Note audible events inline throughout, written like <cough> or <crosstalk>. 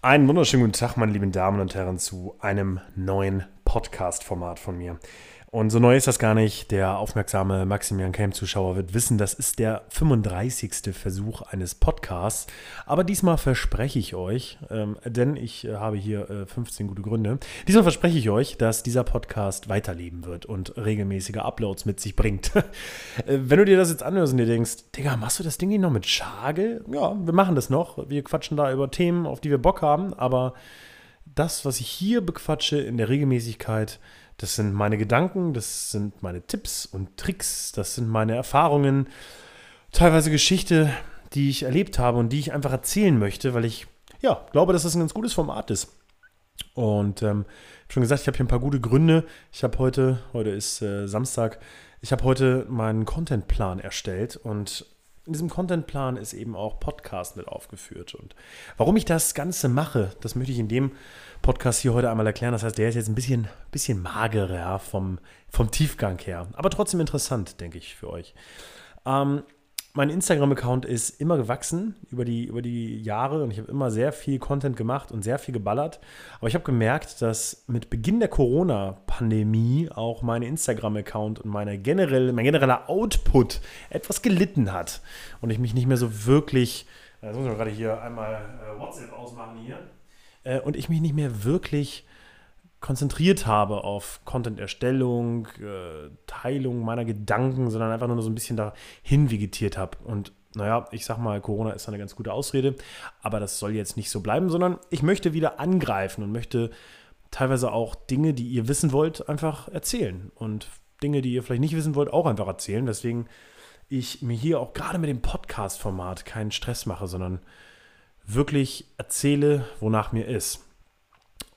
Einen wunderschönen guten Tag, meine lieben Damen und Herren, zu einem neuen Podcast-Format von mir. Und so neu ist das gar nicht. Der aufmerksame Maximilian Camp-Zuschauer wird wissen, das ist der 35. Versuch eines Podcasts. Aber diesmal verspreche ich euch, ähm, denn ich äh, habe hier äh, 15 gute Gründe, diesmal verspreche ich euch, dass dieser Podcast weiterleben wird und regelmäßige Uploads mit sich bringt. <laughs> äh, wenn du dir das jetzt anhörst und dir denkst, Digga, machst du das Ding nicht noch mit Schagel? Ja, wir machen das noch. Wir quatschen da über Themen, auf die wir Bock haben, aber das, was ich hier bequatsche in der Regelmäßigkeit, das sind meine Gedanken, das sind meine Tipps und Tricks, das sind meine Erfahrungen, teilweise Geschichte, die ich erlebt habe und die ich einfach erzählen möchte, weil ich ja glaube, dass das ein ganz gutes Format ist. Und ähm, schon gesagt, ich habe hier ein paar gute Gründe. Ich habe heute, heute ist äh, Samstag, ich habe heute meinen Contentplan erstellt und in diesem Contentplan ist eben auch Podcast mit aufgeführt. Und warum ich das Ganze mache, das möchte ich in dem Podcast hier heute einmal erklären. Das heißt, der ist jetzt ein bisschen, bisschen magerer vom, vom Tiefgang her, aber trotzdem interessant, denke ich, für euch. Ähm, mein Instagram-Account ist immer gewachsen über die, über die Jahre und ich habe immer sehr viel Content gemacht und sehr viel geballert. Aber ich habe gemerkt, dass mit Beginn der Corona-Pandemie auch mein Instagram-Account und meine generell, mein genereller Output etwas gelitten hat und ich mich nicht mehr so wirklich, jetzt muss ich gerade hier einmal äh, WhatsApp ausmachen hier, äh, und ich mich nicht mehr wirklich konzentriert habe auf Content-Erstellung, äh, Teilung meiner Gedanken, sondern einfach nur so ein bisschen dahin vegetiert habe. Und naja, ich sag mal, Corona ist eine ganz gute Ausrede, aber das soll jetzt nicht so bleiben, sondern ich möchte wieder angreifen und möchte teilweise auch Dinge, die ihr wissen wollt, einfach erzählen. Und Dinge, die ihr vielleicht nicht wissen wollt, auch einfach erzählen. Deswegen ich mir hier auch gerade mit dem Podcast-Format keinen Stress mache, sondern wirklich erzähle, wonach mir ist.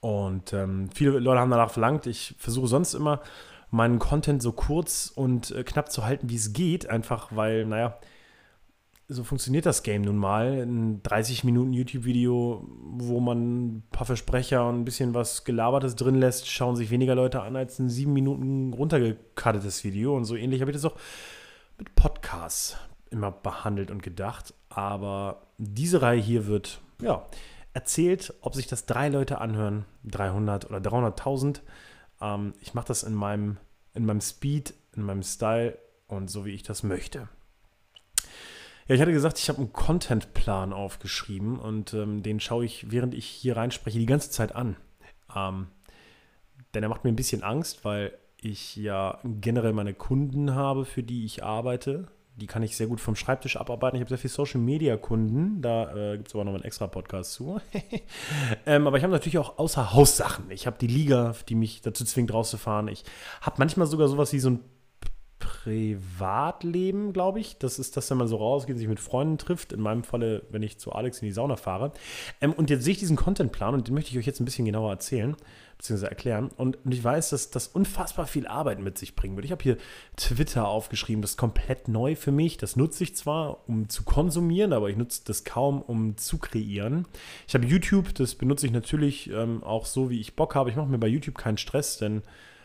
Und ähm, viele Leute haben danach verlangt. Ich versuche sonst immer, meinen Content so kurz und äh, knapp zu halten, wie es geht. Einfach weil, naja, so funktioniert das Game nun mal. Ein 30 Minuten YouTube-Video, wo man ein paar Versprecher und ein bisschen was Gelabertes drin lässt, schauen sich weniger Leute an als ein 7 Minuten runtergekattetes Video. Und so ähnlich habe ich das auch mit Podcasts immer behandelt und gedacht. Aber diese Reihe hier wird, ja, erzählt, ob sich das drei Leute anhören, 300 oder 300.000. Ähm, ich mache das in meinem, in meinem Speed, in meinem Style und so, wie ich das möchte. Ja, ich hatte gesagt, ich habe einen Contentplan aufgeschrieben und ähm, den schaue ich, während ich hier reinspreche, die ganze Zeit an. Ähm, denn er macht mir ein bisschen Angst, weil ich ja generell meine Kunden habe, für die ich arbeite die kann ich sehr gut vom Schreibtisch abarbeiten. Ich habe sehr viele Social Media Kunden, da äh, gibt es aber noch einen extra Podcast zu. <laughs> ähm, aber ich habe natürlich auch außer Haus Sachen. Ich habe die Liga, die mich dazu zwingt, rauszufahren. Ich habe manchmal sogar sowas wie so ein Privatleben, glaube ich. Das ist das, wenn man so rausgeht, sich mit Freunden trifft. In meinem Falle, wenn ich zu Alex in die Sauna fahre. Ähm, und jetzt sehe ich diesen Contentplan und den möchte ich euch jetzt ein bisschen genauer erzählen bzw. erklären. Und, und ich weiß, dass das unfassbar viel Arbeit mit sich bringen wird. Ich habe hier Twitter aufgeschrieben, das ist komplett neu für mich. Das nutze ich zwar, um zu konsumieren, aber ich nutze das kaum, um zu kreieren. Ich habe YouTube, das benutze ich natürlich ähm, auch so, wie ich Bock habe. Ich mache mir bei YouTube keinen Stress, denn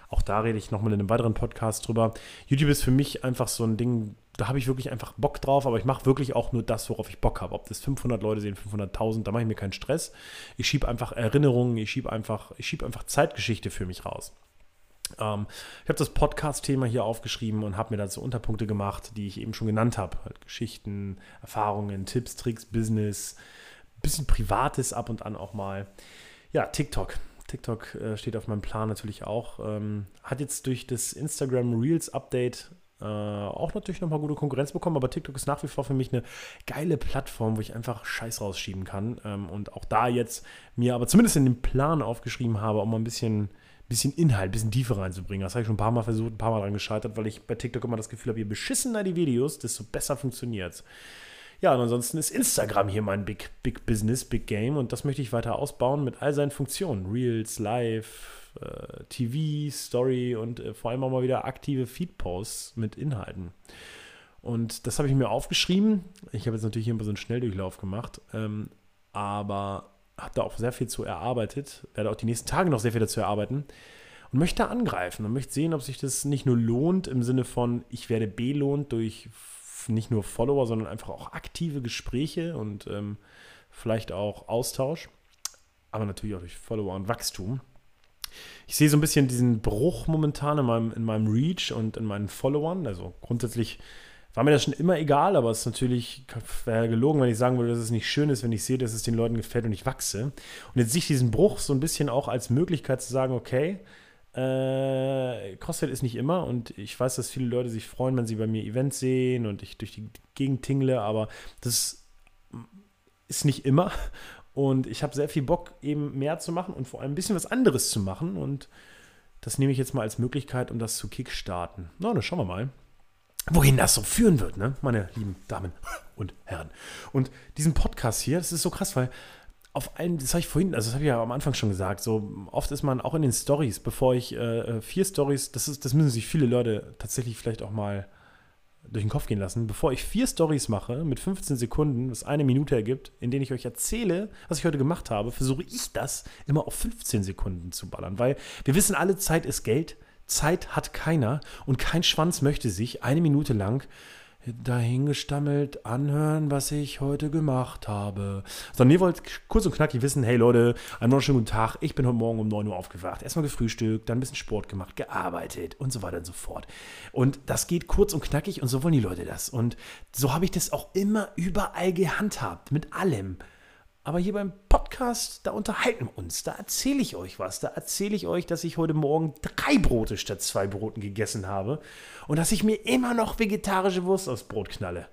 auch da rede ich nochmal in einem weiteren Podcast drüber. YouTube ist für mich einfach so ein Ding, da habe ich wirklich einfach Bock drauf, aber ich mache wirklich auch nur das, worauf ich Bock habe. Ob das 500 Leute sehen, 500.000, da mache ich mir keinen Stress. Ich schiebe einfach Erinnerungen, ich schiebe einfach, schieb einfach Zeitgeschichte für mich raus. Ähm, ich habe das Podcast-Thema hier aufgeschrieben und habe mir dazu Unterpunkte gemacht, die ich eben schon genannt habe. Halt Geschichten, Erfahrungen, Tipps, Tricks, Business, bisschen Privates ab und an auch mal. Ja, TikTok. TikTok äh, steht auf meinem Plan natürlich auch. Ähm, hat jetzt durch das Instagram Reels Update äh, auch natürlich nochmal gute Konkurrenz bekommen, aber TikTok ist nach wie vor für mich eine geile Plattform, wo ich einfach Scheiß rausschieben kann. Ähm, und auch da jetzt mir aber zumindest in den Plan aufgeschrieben habe, um mal ein bisschen, bisschen Inhalt, ein bisschen Tiefe reinzubringen. Das habe ich schon ein paar Mal versucht, ein paar Mal dran gescheitert, weil ich bei TikTok immer das Gefühl habe, je beschissener die Videos, desto besser funktioniert es. Ja, und ansonsten ist Instagram hier mein Big, Big Business, Big Game und das möchte ich weiter ausbauen mit all seinen Funktionen. Reels, Live, äh, TV, Story und äh, vor allem auch mal wieder aktive Feed-Posts mit Inhalten. Und das habe ich mir aufgeschrieben. Ich habe jetzt natürlich hier immer so einen Schnelldurchlauf gemacht, ähm, aber habe da auch sehr viel zu erarbeitet, werde auch die nächsten Tage noch sehr viel dazu erarbeiten und möchte angreifen und möchte sehen, ob sich das nicht nur lohnt im Sinne von, ich werde belohnt durch nicht nur Follower, sondern einfach auch aktive Gespräche und ähm, vielleicht auch Austausch. aber natürlich auch durch Follower und Wachstum. Ich sehe so ein bisschen diesen Bruch momentan in meinem, in meinem Reach und in meinen Followern. Also grundsätzlich war mir das schon immer egal, aber es ist natürlich wäre gelogen, wenn ich sagen würde, dass es nicht schön ist, wenn ich sehe, dass es den Leuten gefällt und ich wachse. Und jetzt sehe ich diesen Bruch so ein bisschen auch als Möglichkeit zu sagen, okay, äh, CrossFit ist nicht immer und ich weiß, dass viele Leute sich freuen, wenn sie bei mir Events sehen und ich durch die Gegend tingle, aber das ist nicht immer. Und ich habe sehr viel Bock, eben mehr zu machen und vor allem ein bisschen was anderes zu machen. Und das nehme ich jetzt mal als Möglichkeit, um das zu kickstarten. Na, dann schauen wir mal wohin das so führen wird, ne? meine lieben Damen und Herren. Und diesen Podcast hier, das ist so krass, weil auf einen, das habe ich vorhin, also das habe ich ja am Anfang schon gesagt, so oft ist man auch in den Stories, bevor ich äh, äh vier Stories, das das müssen sich viele Leute tatsächlich vielleicht auch mal durch den Kopf gehen lassen, bevor ich vier Stories mache mit 15 Sekunden, was eine Minute ergibt, in denen ich euch erzähle, was ich heute gemacht habe, versuche ich das immer auf 15 Sekunden zu ballern, weil wir wissen alle, Zeit ist Geld. Zeit hat keiner und kein Schwanz möchte sich eine Minute lang dahingestammelt anhören, was ich heute gemacht habe. Sondern ihr wollt kurz und knackig wissen, hey Leute, einen wunderschönen guten Tag, ich bin heute Morgen um 9 Uhr aufgewacht, erstmal gefrühstückt, dann ein bisschen Sport gemacht, gearbeitet und so weiter und so fort. Und das geht kurz und knackig und so wollen die Leute das. Und so habe ich das auch immer überall gehandhabt, mit allem. Aber hier beim Podcast, da unterhalten wir uns, da erzähle ich euch was. Da erzähle ich euch, dass ich heute Morgen drei Brote statt zwei Broten gegessen habe und dass ich mir immer noch vegetarische Wurst aufs Brot knalle.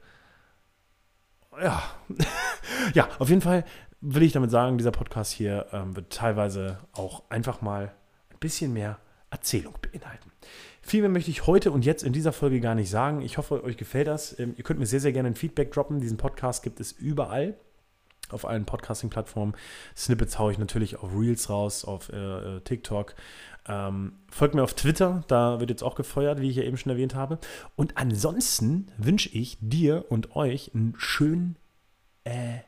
Ja, <laughs> ja, auf jeden Fall will ich damit sagen, dieser Podcast hier ähm, wird teilweise auch einfach mal ein bisschen mehr Erzählung beinhalten. Viel mehr möchte ich heute und jetzt in dieser Folge gar nicht sagen. Ich hoffe, euch gefällt das. Ähm, ihr könnt mir sehr, sehr gerne ein Feedback droppen. Diesen Podcast gibt es überall auf allen Podcasting-Plattformen. Snippets haue ich natürlich auf Reels raus, auf äh, äh, TikTok. Ähm, folgt mir auf Twitter, da wird jetzt auch gefeuert, wie ich ja eben schon erwähnt habe. Und ansonsten wünsche ich dir und euch einen schönen äh,